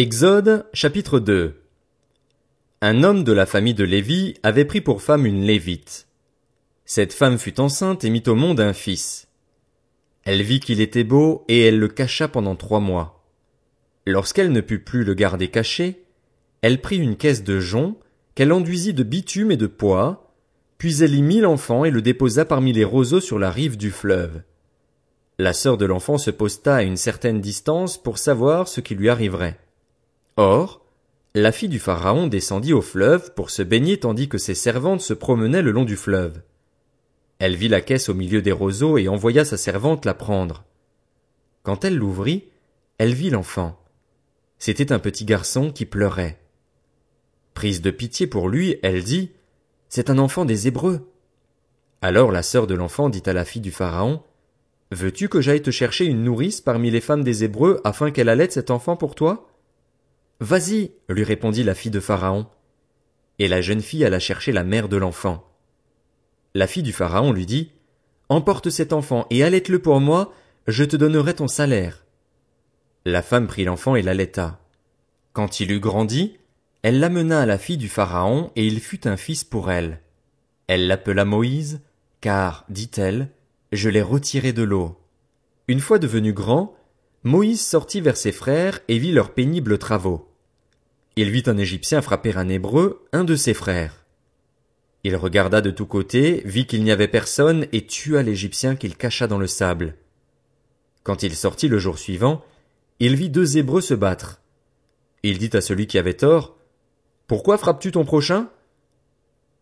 Exode chapitre 2 Un homme de la famille de Lévi avait pris pour femme une Lévite. Cette femme fut enceinte et mit au monde un fils. Elle vit qu'il était beau et elle le cacha pendant trois mois. Lorsqu'elle ne put plus le garder caché, elle prit une caisse de jonc qu'elle enduisit de bitume et de pois, puis elle y mit l'enfant et le déposa parmi les roseaux sur la rive du fleuve. La sœur de l'enfant se posta à une certaine distance pour savoir ce qui lui arriverait. Or, la fille du Pharaon descendit au fleuve pour se baigner tandis que ses servantes se promenaient le long du fleuve. Elle vit la caisse au milieu des roseaux et envoya sa servante la prendre. Quand elle l'ouvrit, elle vit l'enfant. C'était un petit garçon qui pleurait. Prise de pitié pour lui, elle dit, C'est un enfant des Hébreux. Alors la sœur de l'enfant dit à la fille du Pharaon, Veux-tu que j'aille te chercher une nourrice parmi les femmes des Hébreux afin qu'elle allaite cet enfant pour toi? Vas-y, lui répondit la fille de Pharaon. Et la jeune fille alla chercher la mère de l'enfant. La fille du Pharaon lui dit, Emporte cet enfant et allaite-le pour moi, je te donnerai ton salaire. La femme prit l'enfant et l'allaita. Quand il eut grandi, elle l'amena à la fille du Pharaon et il fut un fils pour elle. Elle l'appela Moïse, car, dit-elle, je l'ai retiré de l'eau. Une fois devenu grand, Moïse sortit vers ses frères et vit leurs pénibles travaux. Il vit un Égyptien frapper un Hébreu, un de ses frères. Il regarda de tous côtés, vit qu'il n'y avait personne, et tua l'Égyptien qu'il cacha dans le sable. Quand il sortit le jour suivant, il vit deux Hébreux se battre. Il dit à celui qui avait tort, Pourquoi frappes-tu ton prochain?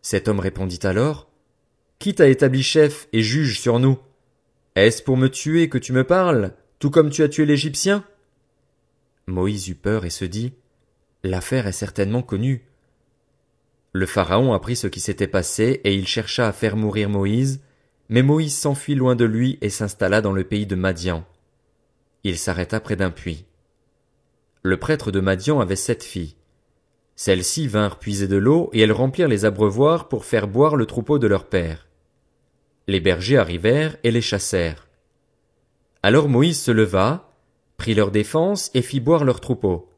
Cet homme répondit alors, Qui t'a établi chef et juge sur nous? Est-ce pour me tuer que tu me parles, tout comme tu as tué l'Égyptien? Moïse eut peur et se dit, L'affaire est certainement connue. Le Pharaon apprit ce qui s'était passé, et il chercha à faire mourir Moïse, mais Moïse s'enfuit loin de lui et s'installa dans le pays de Madian. Il s'arrêta près d'un puits. Le prêtre de Madian avait sept filles. Celles-ci vinrent puiser de l'eau et elles remplirent les abreuvoirs pour faire boire le troupeau de leur père. Les bergers arrivèrent et les chassèrent. Alors Moïse se leva, prit leur défense et fit boire leur troupeau.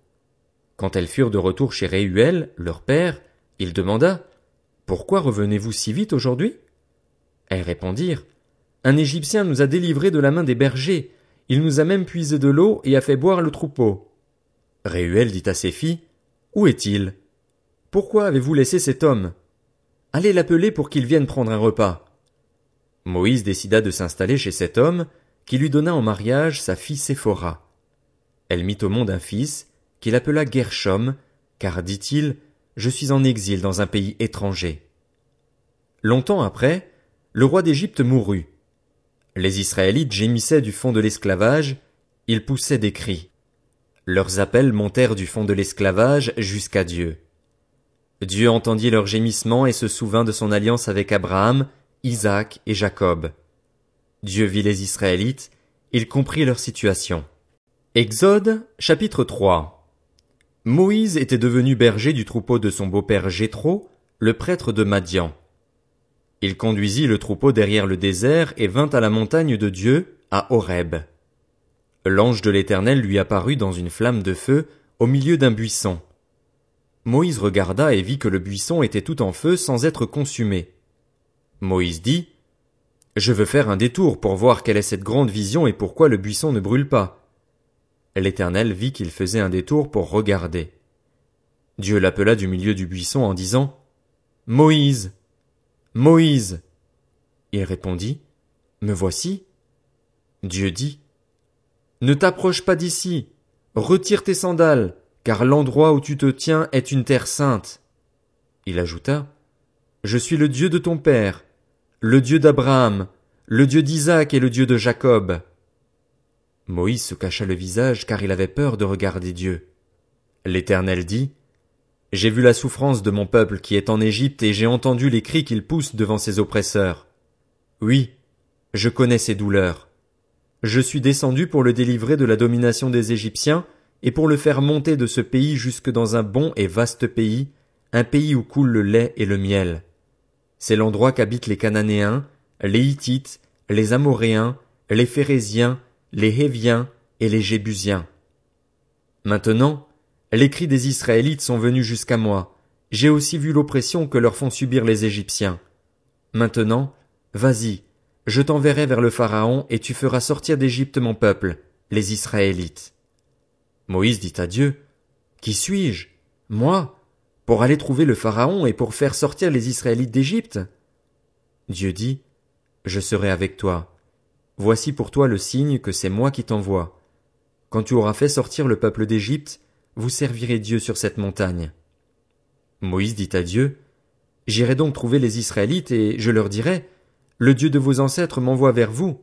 Quand elles furent de retour chez Réuel, leur père, il demanda Pourquoi revenez-vous si vite aujourd'hui? Elles répondirent Un Égyptien nous a délivrés de la main des bergers, il nous a même puisé de l'eau et a fait boire le troupeau. Réuel dit à ses filles Où est-il Pourquoi avez-vous laissé cet homme Allez l'appeler pour qu'il vienne prendre un repas. Moïse décida de s'installer chez cet homme, qui lui donna en mariage sa fille Séphora. Elle mit au monde un fils, qu'il appela Gershom, car dit-il, je suis en exil dans un pays étranger. Longtemps après, le roi d'Égypte mourut. Les Israélites gémissaient du fond de l'esclavage, ils poussaient des cris. Leurs appels montèrent du fond de l'esclavage jusqu'à Dieu. Dieu entendit leurs gémissements et se souvint de son alliance avec Abraham, Isaac et Jacob. Dieu vit les Israélites, il comprit leur situation. Exode chapitre 3 Moïse était devenu berger du troupeau de son beau-père Jéthro, le prêtre de Madian. Il conduisit le troupeau derrière le désert et vint à la montagne de Dieu, à Horeb. L'ange de l'Éternel lui apparut dans une flamme de feu au milieu d'un buisson. Moïse regarda et vit que le buisson était tout en feu sans être consumé. Moïse dit, Je veux faire un détour pour voir quelle est cette grande vision et pourquoi le buisson ne brûle pas. L'Éternel vit qu'il faisait un détour pour regarder. Dieu l'appela du milieu du buisson en disant Moïse. Moïse. Il répondit Me voici. Dieu dit Ne t'approche pas d'ici, retire tes sandales, car l'endroit où tu te tiens est une terre sainte. Il ajouta Je suis le Dieu de ton père, le Dieu d'Abraham, le Dieu d'Isaac et le Dieu de Jacob. Moïse se cacha le visage car il avait peur de regarder Dieu. L'Éternel dit, J'ai vu la souffrance de mon peuple qui est en Égypte et j'ai entendu les cris qu'il pousse devant ses oppresseurs. Oui, je connais ses douleurs. Je suis descendu pour le délivrer de la domination des Égyptiens et pour le faire monter de ce pays jusque dans un bon et vaste pays, un pays où coule le lait et le miel. C'est l'endroit qu'habitent les Cananéens, les Hittites, les Amoréens, les Phérésiens, les Héviens et les Jébusiens. Maintenant, Les cris des Israélites sont venus jusqu'à moi. J'ai aussi vu l'oppression que leur font subir les Égyptiens. Maintenant, vas-y, je t'enverrai vers le Pharaon et tu feras sortir d'Égypte mon peuple, les Israélites. Moïse dit à Dieu, Qui suis-je? Moi? Pour aller trouver le Pharaon et pour faire sortir les Israélites d'Égypte? Dieu dit, Je serai avec toi. Voici pour toi le signe que c'est moi qui t'envoie. Quand tu auras fait sortir le peuple d'Égypte, vous servirez Dieu sur cette montagne. Moïse dit à Dieu, J'irai donc trouver les Israélites et je leur dirai, Le Dieu de vos ancêtres m'envoie vers vous.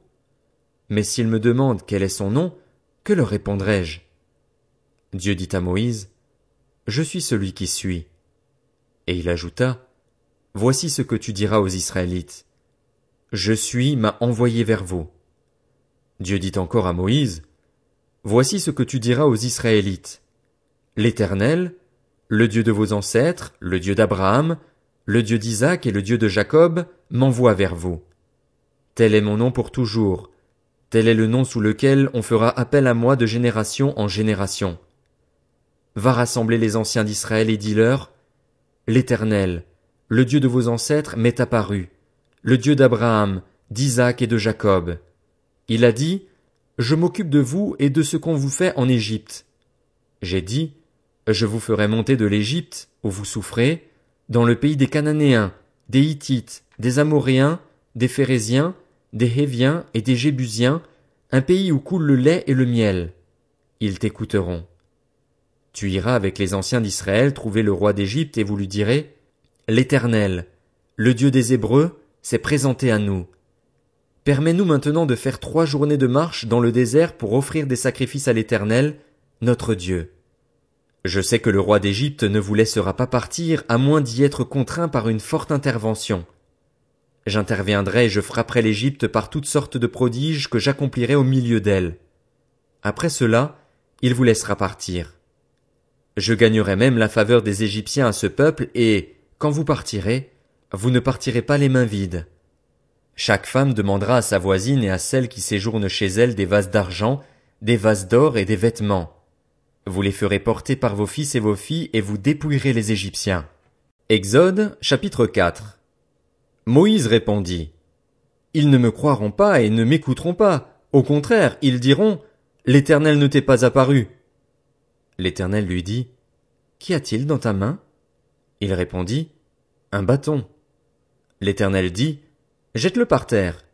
Mais s'ils me demandent quel est son nom, que leur répondrai-je? Dieu dit à Moïse, Je suis celui qui suis. Et il ajouta, Voici ce que tu diras aux Israélites. Je suis m'a envoyé vers vous. Dieu dit encore à Moïse, Voici ce que tu diras aux Israélites. L'Éternel, le Dieu de vos ancêtres, le Dieu d'Abraham, le Dieu d'Isaac et le Dieu de Jacob, m'envoie vers vous. Tel est mon nom pour toujours. Tel est le nom sous lequel on fera appel à moi de génération en génération. Va rassembler les anciens d'Israël et dis-leur, L'Éternel, le Dieu de vos ancêtres, m'est apparu, le Dieu d'Abraham, d'Isaac et de Jacob. Il a dit, Je m'occupe de vous et de ce qu'on vous fait en Égypte. J'ai dit, Je vous ferai monter de l'Égypte, où vous souffrez, dans le pays des Cananéens, des Hittites, des Amoréens, des Phérésiens, des Héviens et des Jébusiens, un pays où coule le lait et le miel. Ils t'écouteront. Tu iras avec les anciens d'Israël trouver le roi d'Égypte et vous lui direz, L'Éternel, le Dieu des Hébreux, s'est présenté à nous. Permets-nous maintenant de faire trois journées de marche dans le désert pour offrir des sacrifices à l'Éternel, notre Dieu. Je sais que le roi d'Égypte ne vous laissera pas partir à moins d'y être contraint par une forte intervention. J'interviendrai et je frapperai l'Égypte par toutes sortes de prodiges que j'accomplirai au milieu d'elle. Après cela, il vous laissera partir. Je gagnerai même la faveur des Égyptiens à ce peuple et, quand vous partirez, vous ne partirez pas les mains vides. Chaque femme demandera à sa voisine et à celle qui séjourne chez elle des vases d'argent, des vases d'or et des vêtements. Vous les ferez porter par vos fils et vos filles et vous dépouillerez les Égyptiens. Exode, chapitre 4. Moïse répondit. Ils ne me croiront pas et ne m'écouteront pas. Au contraire, ils diront, L'Éternel ne t'est pas apparu. L'Éternel lui dit, Qu'y a-t-il dans ta main? Il répondit, Un bâton. L'Éternel dit, Jette-le par terre.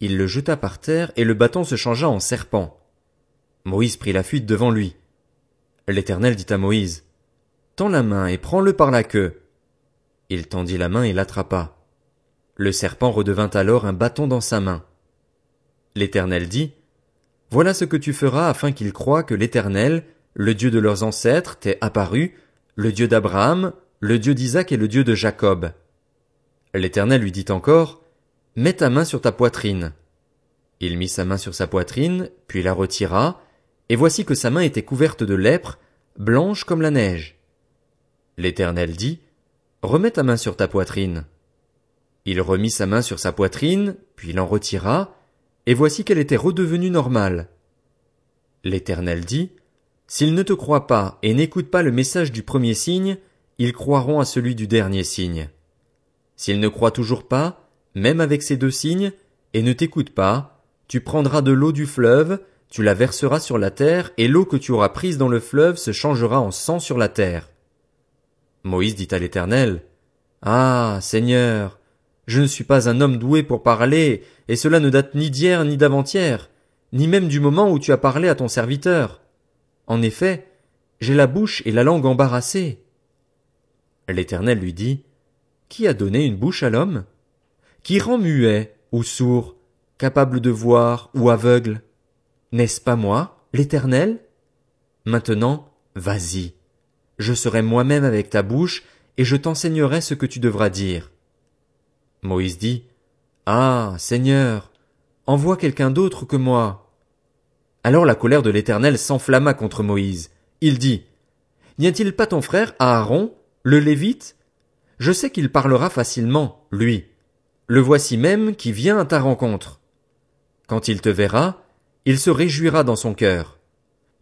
Il le jeta par terre et le bâton se changea en serpent. Moïse prit la fuite devant lui. L'Éternel dit à Moïse, Tends la main et prends-le par la queue. Il tendit la main et l'attrapa. Le serpent redevint alors un bâton dans sa main. L'Éternel dit, Voilà ce que tu feras afin qu'ils croient que l'Éternel, le Dieu de leurs ancêtres, t'est apparu, le Dieu d'Abraham, le Dieu d'Isaac et le Dieu de Jacob. L'Éternel lui dit encore, Mets ta main sur ta poitrine. Il mit sa main sur sa poitrine, puis la retira, et voici que sa main était couverte de lèpre, blanche comme la neige. L'Éternel dit, Remets ta main sur ta poitrine. Il remit sa main sur sa poitrine, puis l'en retira, et voici qu'elle était redevenue normale. L'Éternel dit, S'ils ne te croient pas et n'écoutent pas le message du premier signe, ils croiront à celui du dernier signe. S'ils ne croient toujours pas, même avec ces deux signes, et ne t'écoutent pas, tu prendras de l'eau du fleuve, tu la verseras sur la terre, et l'eau que tu auras prise dans le fleuve se changera en sang sur la terre. Moïse dit à l'Éternel, Ah, Seigneur, je ne suis pas un homme doué pour parler, et cela ne date ni d'hier ni d'avant-hier, ni même du moment où tu as parlé à ton serviteur. En effet, j'ai la bouche et la langue embarrassées. L'Éternel lui dit, Qui a donné une bouche à l'homme? Qui rend muet ou sourd, capable de voir ou aveugle? N'est-ce pas moi, l'Éternel? Maintenant, vas-y. Je serai moi-même avec ta bouche, et je t'enseignerai ce que tu devras dire. Moïse dit, Ah, Seigneur, envoie quelqu'un d'autre que moi. Alors la colère de l'Éternel s'enflamma contre Moïse. Il dit, N'y a-t-il pas ton frère Aaron, le Lévite? Je sais qu'il parlera facilement, lui. Le voici même qui vient à ta rencontre. Quand il te verra, il se réjouira dans son cœur.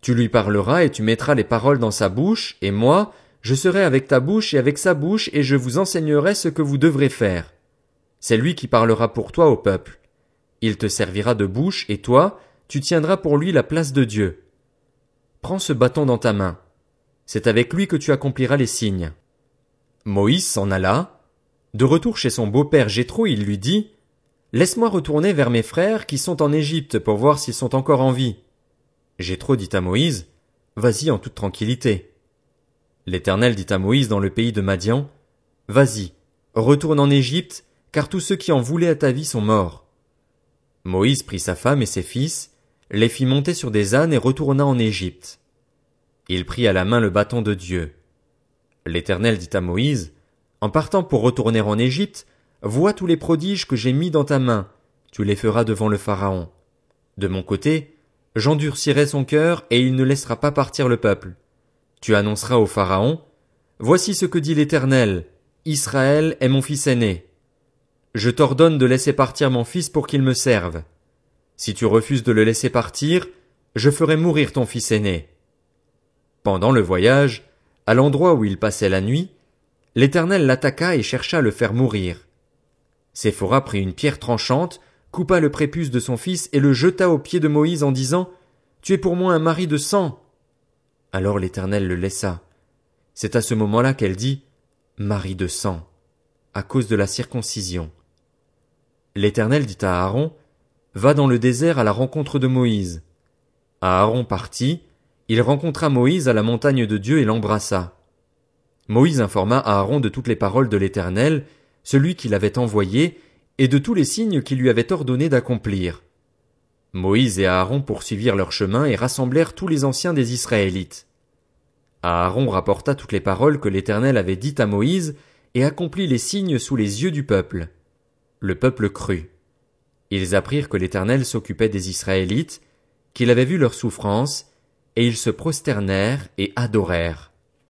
Tu lui parleras et tu mettras les paroles dans sa bouche, et moi, je serai avec ta bouche et avec sa bouche, et je vous enseignerai ce que vous devrez faire. C'est lui qui parlera pour toi au peuple. Il te servira de bouche, et toi, tu tiendras pour lui la place de Dieu. Prends ce bâton dans ta main. C'est avec lui que tu accompliras les signes. Moïse s'en alla. De retour chez son beau-père Jéthro, il lui dit, Laisse-moi retourner vers mes frères qui sont en Égypte pour voir s'ils sont encore en vie. Jéthro dit à Moïse, Vas-y en toute tranquillité. L'Éternel dit à Moïse dans le pays de Madian, Vas-y, retourne en Égypte, car tous ceux qui en voulaient à ta vie sont morts. Moïse prit sa femme et ses fils, les fit monter sur des ânes et retourna en Égypte. Il prit à la main le bâton de Dieu. L'Éternel dit à Moïse, En partant pour retourner en Égypte, vois tous les prodiges que j'ai mis dans ta main, tu les feras devant le Pharaon. De mon côté, j'endurcirai son cœur et il ne laissera pas partir le peuple. Tu annonceras au Pharaon, Voici ce que dit l'Éternel, Israël est mon fils aîné. Je t'ordonne de laisser partir mon fils pour qu'il me serve. Si tu refuses de le laisser partir, je ferai mourir ton fils aîné. Pendant le voyage, à l'endroit où il passait la nuit, l'Éternel l'attaqua et chercha à le faire mourir. Séphora prit une pierre tranchante, coupa le prépuce de son fils et le jeta aux pieds de Moïse en disant, Tu es pour moi un mari de sang. Alors l'Éternel le laissa. C'est à ce moment-là qu'elle dit, Mari de sang, à cause de la circoncision. L'Éternel dit à Aaron, Va dans le désert à la rencontre de Moïse. Aaron partit, il rencontra Moïse à la montagne de Dieu et l'embrassa. Moïse informa Aaron de toutes les paroles de l'Éternel, celui qui l'avait envoyé, et de tous les signes qu'il lui avait ordonné d'accomplir. Moïse et Aaron poursuivirent leur chemin et rassemblèrent tous les anciens des Israélites. Aaron rapporta toutes les paroles que l'Éternel avait dites à Moïse, et accomplit les signes sous les yeux du peuple. Le peuple crut. Ils apprirent que l'Éternel s'occupait des Israélites, qu'il avait vu leurs souffrances, et ils se prosternèrent et adorèrent.